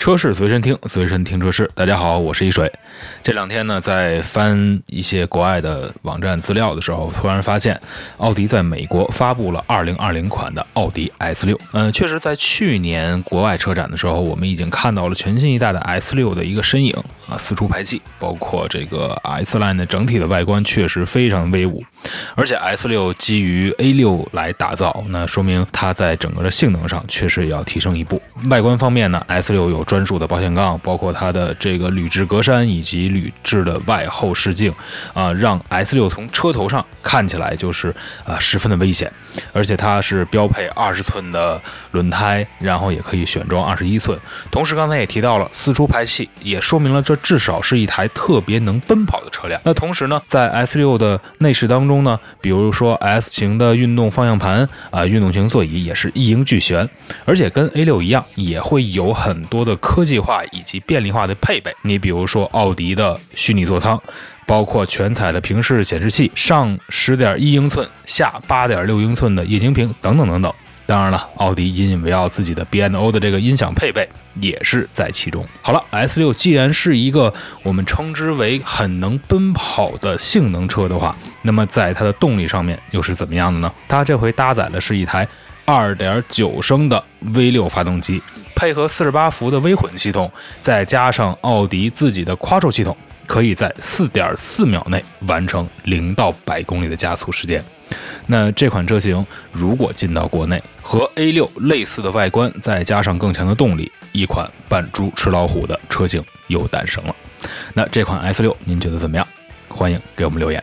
车市随身听，随身听车市。大家好，我是一水。这两天呢，在翻一些国外的网站资料的时候，突然发现奥迪在美国发布了2020款的奥迪 S6。嗯，确实，在去年国外车展的时候，我们已经看到了全新一代的 S6 的一个身影啊，四出排气，包括这个 S Line 的整体的外观确实非常威武。而且 S6 基于 A6 来打造，那说明它在整个的性能上确实也要提升一步。外观方面呢，S6 有专属的保险杠，包括它的这个铝制格栅以及铝制的外后视镜，啊，让 S6 从车头上看起来就是啊十分的危险。而且它是标配二十寸的轮胎，然后也可以选装二十一寸。同时刚才也提到了四出排气，也说明了这至少是一台特别能奔跑的车辆。那同时呢，在 S6 的内饰当中呢，比如说 S 型的运动方向盘啊，运动型座椅也是一应俱全，而且跟 A6 一样，也会有很多的科技化以及便利化的配备。你比如说奥迪的虚拟座舱。包括全彩的平视显示器，上十点一英寸，下八点六英寸的液晶屏，等等等等。当然了，奥迪引以为傲自己的 B N O 的这个音响配备也是在其中。好了，S 六既然是一个我们称之为很能奔跑的性能车的话，那么在它的动力上面又是怎么样的呢？它这回搭载的是一台二点九升的 V6 发动机，配合四十八伏的微混系统，再加上奥迪自己的 Quattro 系统。可以在四点四秒内完成零到百公里的加速时间。那这款车型如果进到国内，和 A6 类似的外观，再加上更强的动力，一款扮猪吃老虎的车型又诞生了。那这款 S6 您觉得怎么样？欢迎给我们留言。